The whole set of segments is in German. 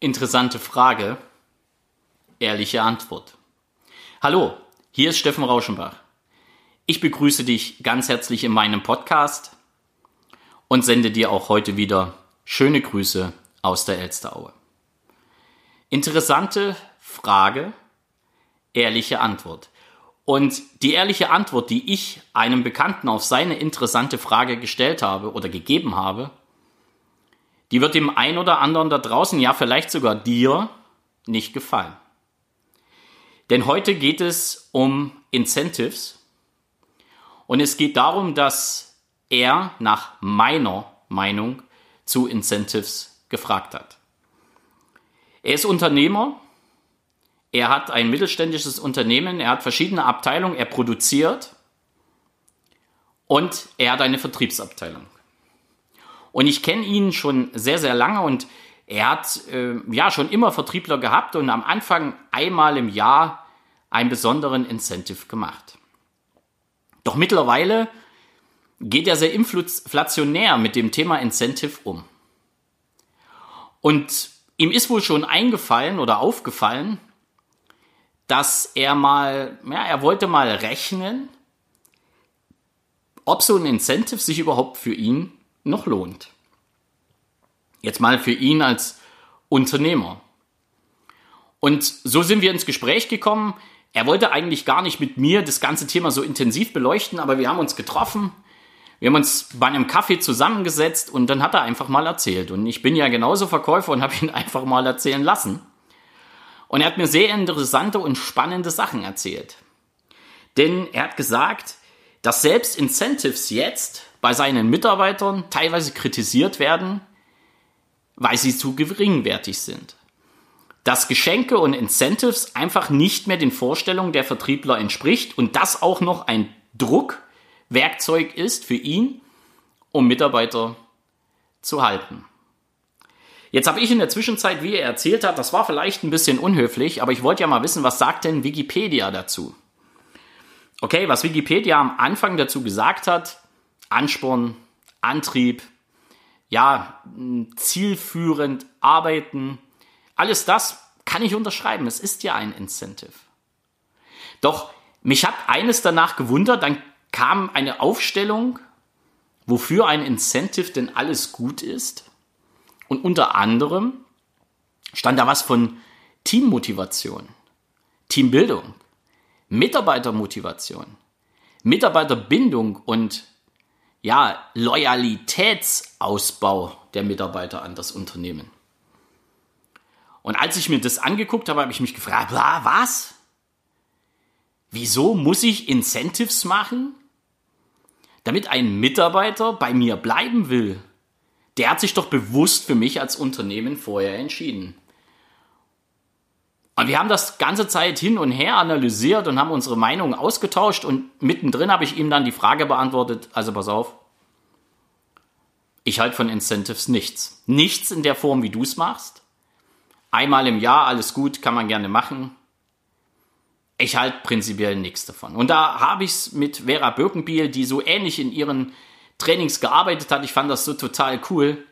Interessante Frage, ehrliche Antwort. Hallo, hier ist Steffen Rauschenbach. Ich begrüße dich ganz herzlich in meinem Podcast und sende dir auch heute wieder schöne Grüße aus der Elsteraue. Interessante Frage, ehrliche Antwort. Und die ehrliche Antwort, die ich einem Bekannten auf seine interessante Frage gestellt habe oder gegeben habe, die wird dem ein oder anderen da draußen, ja vielleicht sogar dir, nicht gefallen. Denn heute geht es um Incentives und es geht darum, dass er nach meiner Meinung zu Incentives gefragt hat. Er ist Unternehmer, er hat ein mittelständisches Unternehmen, er hat verschiedene Abteilungen, er produziert und er hat eine Vertriebsabteilung. Und ich kenne ihn schon sehr, sehr lange und er hat äh, ja schon immer Vertriebler gehabt und am Anfang einmal im Jahr einen besonderen Incentive gemacht. Doch mittlerweile geht er sehr inflationär mit dem Thema Incentive um. Und ihm ist wohl schon eingefallen oder aufgefallen, dass er mal, ja, er wollte mal rechnen, ob so ein Incentive sich überhaupt für ihn noch lohnt. Jetzt mal für ihn als Unternehmer. Und so sind wir ins Gespräch gekommen. Er wollte eigentlich gar nicht mit mir das ganze Thema so intensiv beleuchten, aber wir haben uns getroffen. Wir haben uns bei einem Kaffee zusammengesetzt und dann hat er einfach mal erzählt. Und ich bin ja genauso Verkäufer und habe ihn einfach mal erzählen lassen. Und er hat mir sehr interessante und spannende Sachen erzählt. Denn er hat gesagt, dass selbst Incentives jetzt bei seinen Mitarbeitern teilweise kritisiert werden, weil sie zu geringwertig sind. Dass Geschenke und Incentives einfach nicht mehr den Vorstellungen der Vertriebler entspricht und das auch noch ein Druckwerkzeug ist für ihn, um Mitarbeiter zu halten. Jetzt habe ich in der Zwischenzeit, wie er erzählt hat, das war vielleicht ein bisschen unhöflich, aber ich wollte ja mal wissen, was sagt denn Wikipedia dazu? Okay, was Wikipedia am Anfang dazu gesagt hat, Ansporn, Antrieb, ja, zielführend arbeiten, alles das kann ich unterschreiben. Es ist ja ein Incentive. Doch mich hat eines danach gewundert, dann kam eine Aufstellung, wofür ein Incentive denn alles gut ist. Und unter anderem stand da was von Teammotivation, Teambildung, Mitarbeitermotivation, Mitarbeiterbindung und ja, Loyalitätsausbau der Mitarbeiter an das Unternehmen. Und als ich mir das angeguckt habe, habe ich mich gefragt, was? Wieso muss ich Incentives machen, damit ein Mitarbeiter bei mir bleiben will? Der hat sich doch bewusst für mich als Unternehmen vorher entschieden. Und wir haben das ganze Zeit hin und her analysiert und haben unsere Meinungen ausgetauscht und mittendrin habe ich ihm dann die Frage beantwortet, also pass auf, ich halte von Incentives nichts. Nichts in der Form, wie du es machst. Einmal im Jahr, alles gut, kann man gerne machen. Ich halte prinzipiell nichts davon. Und da habe ich es mit Vera Birkenbiel, die so ähnlich in ihren Trainings gearbeitet hat. Ich fand das so total cool.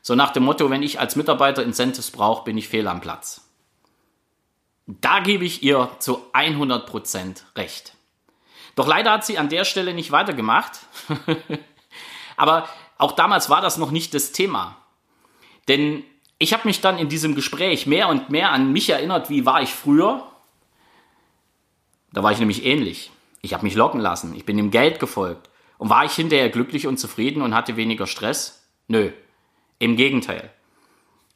So nach dem Motto, wenn ich als Mitarbeiter Incentives brauche, bin ich fehl am Platz. Da gebe ich ihr zu 100% recht. Doch leider hat sie an der Stelle nicht weitergemacht. Aber auch damals war das noch nicht das Thema. Denn ich habe mich dann in diesem Gespräch mehr und mehr an mich erinnert, wie war ich früher. Da war ich nämlich ähnlich. Ich habe mich locken lassen. Ich bin dem Geld gefolgt. Und war ich hinterher glücklich und zufrieden und hatte weniger Stress? Nö. Im Gegenteil.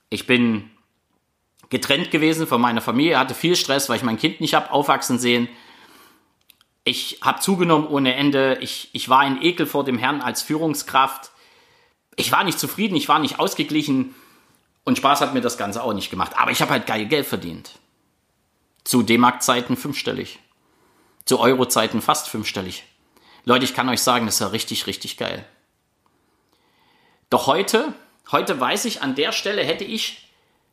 Ich bin getrennt gewesen von meiner Familie, hatte viel Stress, weil ich mein Kind nicht habe aufwachsen sehen. Ich habe zugenommen ohne Ende. Ich, ich war ein Ekel vor dem Herrn als Führungskraft. Ich war nicht zufrieden, ich war nicht ausgeglichen und Spaß hat mir das Ganze auch nicht gemacht. Aber ich habe halt geil Geld verdient. Zu D-Mark-Zeiten fünfstellig. Zu Euro-Zeiten fast fünfstellig. Leute, ich kann euch sagen, das ja richtig, richtig geil. Doch heute, heute weiß ich, an der Stelle hätte ich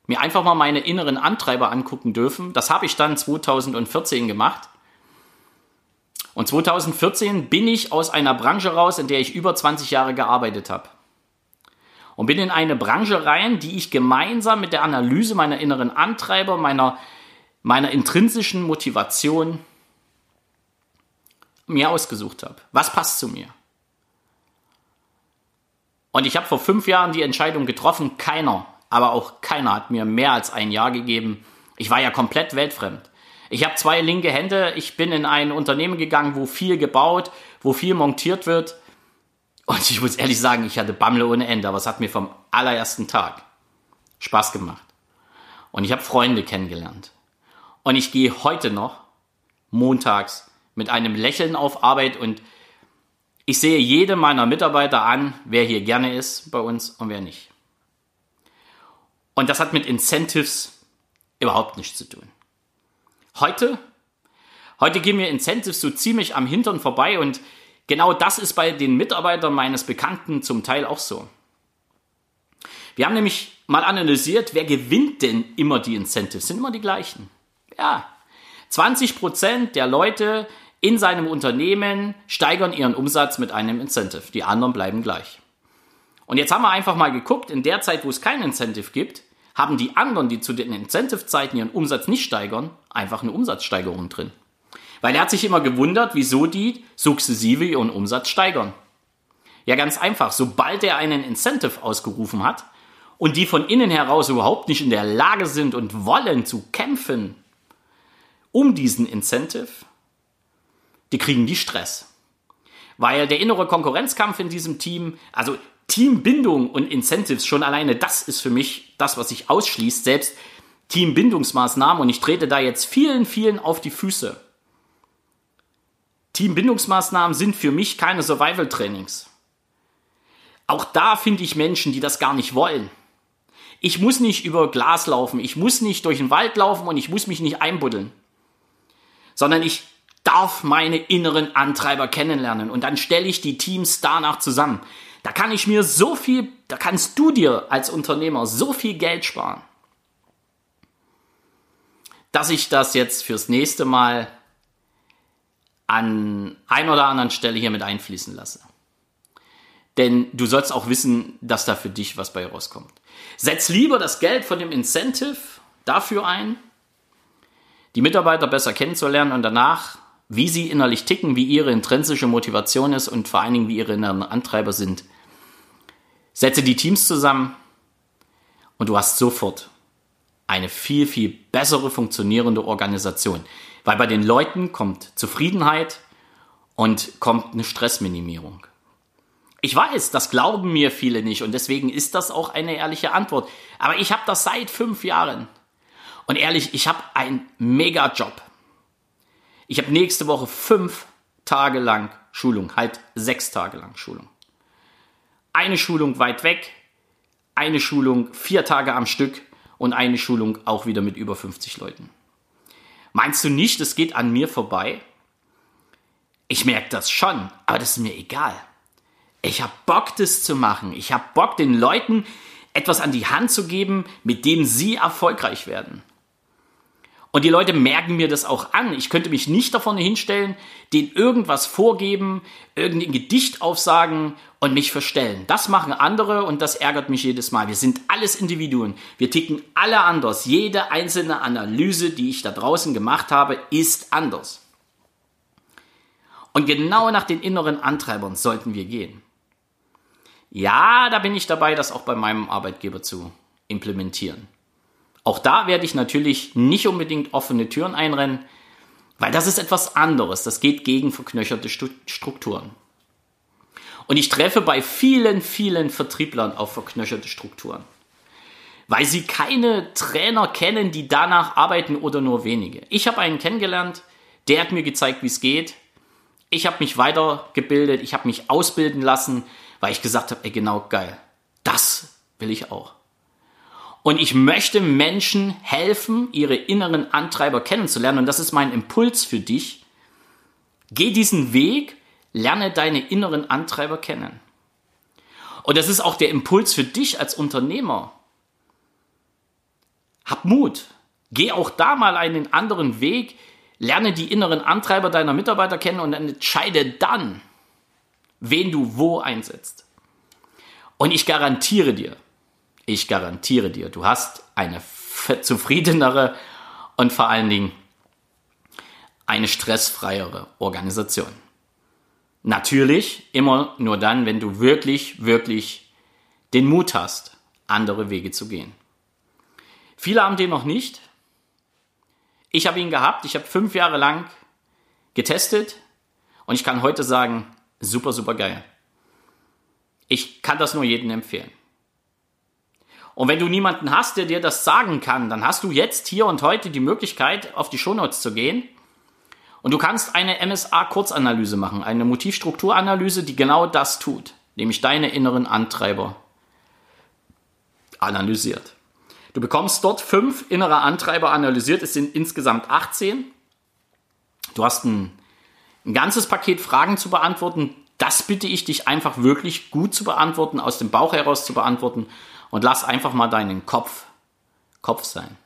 mir einfach mal meine inneren Antreiber angucken dürfen. Das habe ich dann 2014 gemacht. Und 2014 bin ich aus einer Branche raus, in der ich über 20 Jahre gearbeitet habe. und bin in eine Branche rein, die ich gemeinsam mit der Analyse meiner inneren Antreiber, meiner, meiner intrinsischen Motivation mir ausgesucht habe. Was passt zu mir? Und ich habe vor fünf Jahren die Entscheidung getroffen, keiner, aber auch keiner hat mir mehr als ein Jahr gegeben. Ich war ja komplett weltfremd. Ich habe zwei linke Hände, ich bin in ein Unternehmen gegangen, wo viel gebaut, wo viel montiert wird. Und ich muss ehrlich sagen, ich hatte Bammel ohne Ende, aber es hat mir vom allerersten Tag Spaß gemacht. Und ich habe Freunde kennengelernt. Und ich gehe heute noch montags mit einem Lächeln auf Arbeit und ich sehe jede meiner Mitarbeiter an, wer hier gerne ist bei uns und wer nicht. Und das hat mit Incentives überhaupt nichts zu tun. Heute, heute gehen mir Incentives so ziemlich am Hintern vorbei und genau das ist bei den Mitarbeitern meines Bekannten zum Teil auch so. Wir haben nämlich mal analysiert, wer gewinnt denn immer die Incentives? Sind immer die gleichen. Ja, 20% der Leute in seinem Unternehmen steigern ihren Umsatz mit einem Incentive. Die anderen bleiben gleich. Und jetzt haben wir einfach mal geguckt, in der Zeit, wo es kein Incentive gibt, haben die anderen, die zu den Incentive-Zeiten ihren Umsatz nicht steigern, einfach eine Umsatzsteigerung drin. Weil er hat sich immer gewundert, wieso die sukzessive ihren Umsatz steigern. Ja, ganz einfach. Sobald er einen Incentive ausgerufen hat und die von innen heraus überhaupt nicht in der Lage sind und wollen zu kämpfen um diesen Incentive, die kriegen die Stress. Weil der innere Konkurrenzkampf in diesem Team, also Teambindung und Incentives, schon alleine das ist für mich das, was sich ausschließt, selbst Teambindungsmaßnahmen und ich trete da jetzt vielen, vielen auf die Füße. Teambindungsmaßnahmen sind für mich keine Survival-Trainings. Auch da finde ich Menschen, die das gar nicht wollen. Ich muss nicht über Glas laufen, ich muss nicht durch den Wald laufen und ich muss mich nicht einbuddeln, sondern ich darf meine inneren Antreiber kennenlernen und dann stelle ich die Teams danach zusammen. Da kann ich mir so viel, da kannst du dir als Unternehmer so viel Geld sparen, dass ich das jetzt fürs nächste Mal an ein oder anderen Stelle hier mit einfließen lasse. Denn du sollst auch wissen, dass da für dich was bei rauskommt. Setz lieber das Geld von dem Incentive dafür ein, die Mitarbeiter besser kennenzulernen und danach wie sie innerlich ticken, wie ihre intrinsische Motivation ist und vor allen Dingen, wie ihre inneren Antreiber sind. Setze die Teams zusammen und du hast sofort eine viel, viel bessere funktionierende Organisation. Weil bei den Leuten kommt Zufriedenheit und kommt eine Stressminimierung. Ich weiß, das glauben mir viele nicht und deswegen ist das auch eine ehrliche Antwort. Aber ich habe das seit fünf Jahren. Und ehrlich, ich habe einen Mega-Job. Ich habe nächste Woche fünf Tage lang Schulung, halt sechs Tage lang Schulung. Eine Schulung weit weg, eine Schulung vier Tage am Stück und eine Schulung auch wieder mit über 50 Leuten. Meinst du nicht, es geht an mir vorbei? Ich merke das schon, aber das ist mir egal. Ich habe Bock, das zu machen. Ich habe Bock, den Leuten etwas an die Hand zu geben, mit dem sie erfolgreich werden. Und die Leute merken mir das auch an. Ich könnte mich nicht davon hinstellen, denen irgendwas vorgeben, irgendein Gedicht aufsagen und mich verstellen. Das machen andere und das ärgert mich jedes Mal. Wir sind alles Individuen. Wir ticken alle anders. Jede einzelne Analyse, die ich da draußen gemacht habe, ist anders. Und genau nach den inneren Antreibern sollten wir gehen. Ja, da bin ich dabei, das auch bei meinem Arbeitgeber zu implementieren. Auch da werde ich natürlich nicht unbedingt offene Türen einrennen, weil das ist etwas anderes. Das geht gegen verknöcherte Strukturen. Und ich treffe bei vielen, vielen Vertrieblern auf verknöcherte Strukturen. Weil sie keine Trainer kennen, die danach arbeiten oder nur wenige. Ich habe einen kennengelernt, der hat mir gezeigt, wie es geht. Ich habe mich weitergebildet, ich habe mich ausbilden lassen, weil ich gesagt habe, ey, genau geil. Das will ich auch. Und ich möchte Menschen helfen, ihre inneren Antreiber kennenzulernen. Und das ist mein Impuls für dich. Geh diesen Weg, lerne deine inneren Antreiber kennen. Und das ist auch der Impuls für dich als Unternehmer. Hab Mut. Geh auch da mal einen anderen Weg. Lerne die inneren Antreiber deiner Mitarbeiter kennen und entscheide dann, wen du wo einsetzt. Und ich garantiere dir, ich garantiere dir, du hast eine zufriedenere und vor allen Dingen eine stressfreiere Organisation. Natürlich immer nur dann, wenn du wirklich, wirklich den Mut hast, andere Wege zu gehen. Viele haben den noch nicht. Ich habe ihn gehabt. Ich habe fünf Jahre lang getestet und ich kann heute sagen, super, super geil. Ich kann das nur jedem empfehlen. Und wenn du niemanden hast, der dir das sagen kann, dann hast du jetzt hier und heute die Möglichkeit, auf die Shownotes zu gehen. Und du kannst eine MSA-Kurzanalyse machen, eine Motivstrukturanalyse, die genau das tut, nämlich deine inneren Antreiber analysiert. Du bekommst dort fünf innere Antreiber analysiert, es sind insgesamt 18. Du hast ein, ein ganzes Paket Fragen zu beantworten. Das bitte ich dich einfach wirklich gut zu beantworten, aus dem Bauch heraus zu beantworten und lass einfach mal deinen Kopf Kopf sein.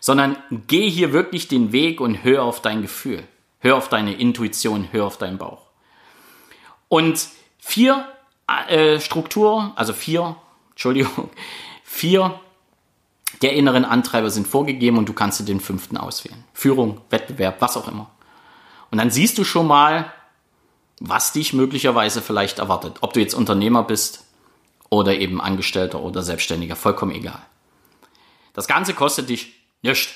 Sondern geh hier wirklich den Weg und hör auf dein Gefühl. Hör auf deine Intuition, hör auf deinen Bauch. Und vier äh, Struktur, also vier, Entschuldigung, vier der inneren Antreiber sind vorgegeben und du kannst dir den fünften auswählen. Führung, Wettbewerb, was auch immer. Und dann siehst du schon mal, was dich möglicherweise vielleicht erwartet. Ob du jetzt Unternehmer bist oder eben Angestellter oder Selbstständiger, vollkommen egal. Das Ganze kostet dich nichts.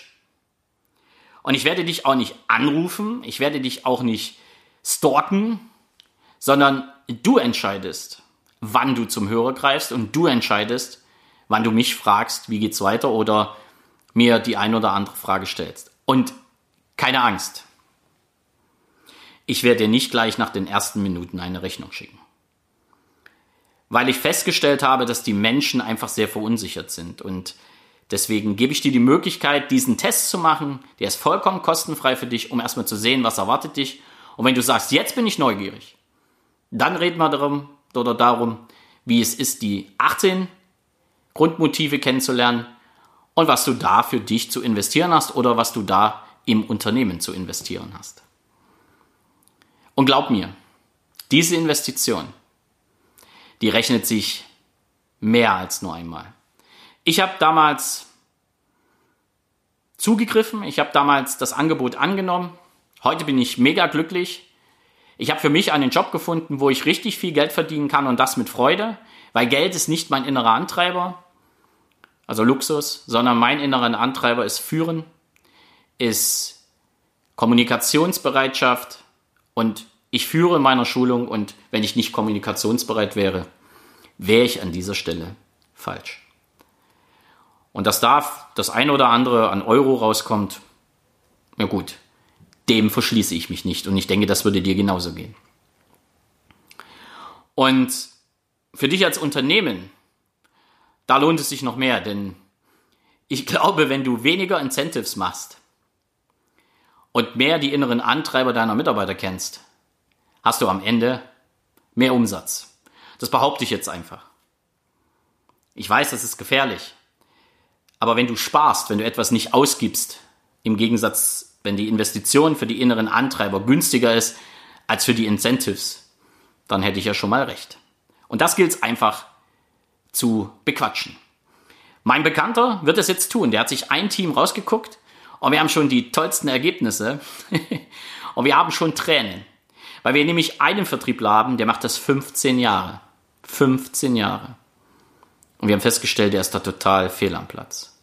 Und ich werde dich auch nicht anrufen, ich werde dich auch nicht stalken, sondern du entscheidest, wann du zum Hörer greifst und du entscheidest, wann du mich fragst, wie geht's weiter oder mir die ein oder andere Frage stellst. Und keine Angst. Ich werde dir nicht gleich nach den ersten Minuten eine Rechnung schicken weil ich festgestellt habe, dass die Menschen einfach sehr verunsichert sind. Und deswegen gebe ich dir die Möglichkeit, diesen Test zu machen. Der ist vollkommen kostenfrei für dich, um erstmal zu sehen, was erwartet dich. Und wenn du sagst, jetzt bin ich neugierig, dann reden wir darum oder darum, wie es ist, die 18 Grundmotive kennenzulernen und was du da für dich zu investieren hast oder was du da im Unternehmen zu investieren hast. Und glaub mir, diese Investition die rechnet sich mehr als nur einmal. Ich habe damals zugegriffen, ich habe damals das Angebot angenommen. Heute bin ich mega glücklich. Ich habe für mich einen Job gefunden, wo ich richtig viel Geld verdienen kann und das mit Freude, weil Geld ist nicht mein innerer Antreiber, also Luxus, sondern mein innerer Antreiber ist Führen, ist Kommunikationsbereitschaft und ich führe in meiner Schulung und wenn ich nicht kommunikationsbereit wäre, wäre ich an dieser Stelle falsch. Und dass da das eine oder andere an Euro rauskommt, na gut, dem verschließe ich mich nicht und ich denke, das würde dir genauso gehen. Und für dich als Unternehmen, da lohnt es sich noch mehr, denn ich glaube, wenn du weniger Incentives machst und mehr die inneren Antreiber deiner Mitarbeiter kennst, hast du am Ende mehr Umsatz. Das behaupte ich jetzt einfach. Ich weiß, das ist gefährlich. Aber wenn du sparst, wenn du etwas nicht ausgibst, im Gegensatz, wenn die Investition für die inneren Antreiber günstiger ist als für die Incentives, dann hätte ich ja schon mal recht. Und das gilt es einfach zu bequatschen. Mein Bekannter wird es jetzt tun. Der hat sich ein Team rausgeguckt und wir haben schon die tollsten Ergebnisse und wir haben schon Tränen. Weil wir nämlich einen Vertriebler haben, der macht das 15 Jahre. 15 Jahre. Und wir haben festgestellt, der ist da total fehl am Platz.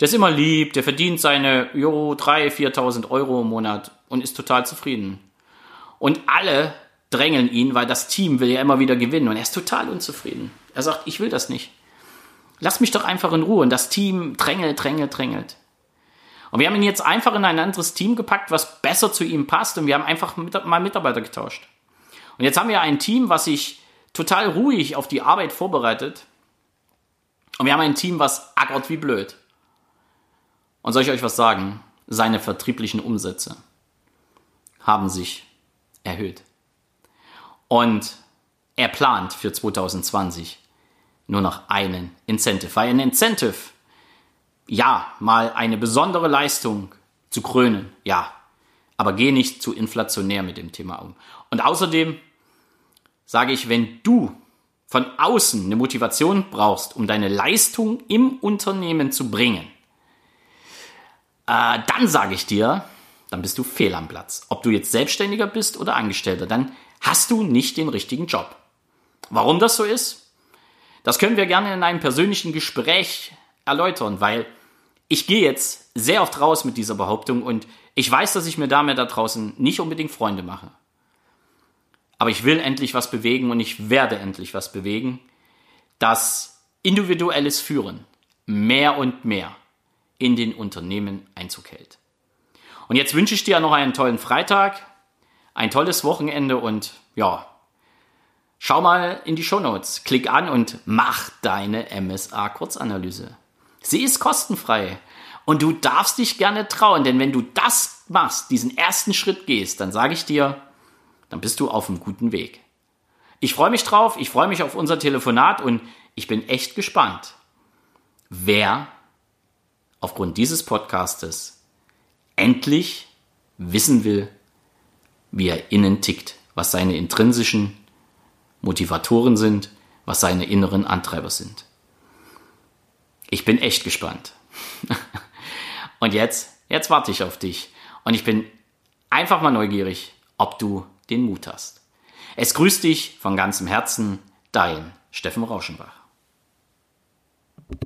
Der ist immer lieb, der verdient seine jo, 3.000, 4.000 Euro im Monat und ist total zufrieden. Und alle drängeln ihn, weil das Team will ja immer wieder gewinnen und er ist total unzufrieden. Er sagt, ich will das nicht. Lass mich doch einfach in Ruhe. Und das Team drängelt, drängelt, drängelt. Und wir haben ihn jetzt einfach in ein anderes Team gepackt, was besser zu ihm passt und wir haben einfach mal Mitarbeiter getauscht. Und jetzt haben wir ein Team, was sich total ruhig auf die Arbeit vorbereitet. Und wir haben ein Team, was ackert wie blöd. Und soll ich euch was sagen? Seine vertrieblichen Umsätze haben sich erhöht. Und er plant für 2020 nur noch einen Incentive. Weil ein Incentive ja, mal eine besondere Leistung zu krönen, ja. Aber geh nicht zu inflationär mit dem Thema um. Und außerdem sage ich, wenn du von außen eine Motivation brauchst, um deine Leistung im Unternehmen zu bringen, äh, dann sage ich dir, dann bist du fehl am Platz. Ob du jetzt Selbstständiger bist oder Angestellter, dann hast du nicht den richtigen Job. Warum das so ist? Das können wir gerne in einem persönlichen Gespräch erläutern, weil ich gehe jetzt sehr oft raus mit dieser Behauptung und ich weiß, dass ich mir damit da draußen nicht unbedingt Freunde mache. Aber ich will endlich was bewegen und ich werde endlich was bewegen, dass individuelles Führen mehr und mehr in den Unternehmen Einzug hält. Und jetzt wünsche ich dir noch einen tollen Freitag, ein tolles Wochenende und ja, schau mal in die Shownotes, klick an und mach deine MSA Kurzanalyse. Sie ist kostenfrei und du darfst dich gerne trauen, denn wenn du das machst, diesen ersten Schritt gehst, dann sage ich dir, dann bist du auf einem guten Weg. Ich freue mich drauf, ich freue mich auf unser Telefonat und ich bin echt gespannt, wer aufgrund dieses Podcastes endlich wissen will, wie er innen tickt, was seine intrinsischen Motivatoren sind, was seine inneren Antreiber sind. Ich bin echt gespannt. und jetzt, jetzt warte ich auf dich. Und ich bin einfach mal neugierig, ob du den Mut hast. Es grüßt dich von ganzem Herzen, dein Steffen Rauschenbach.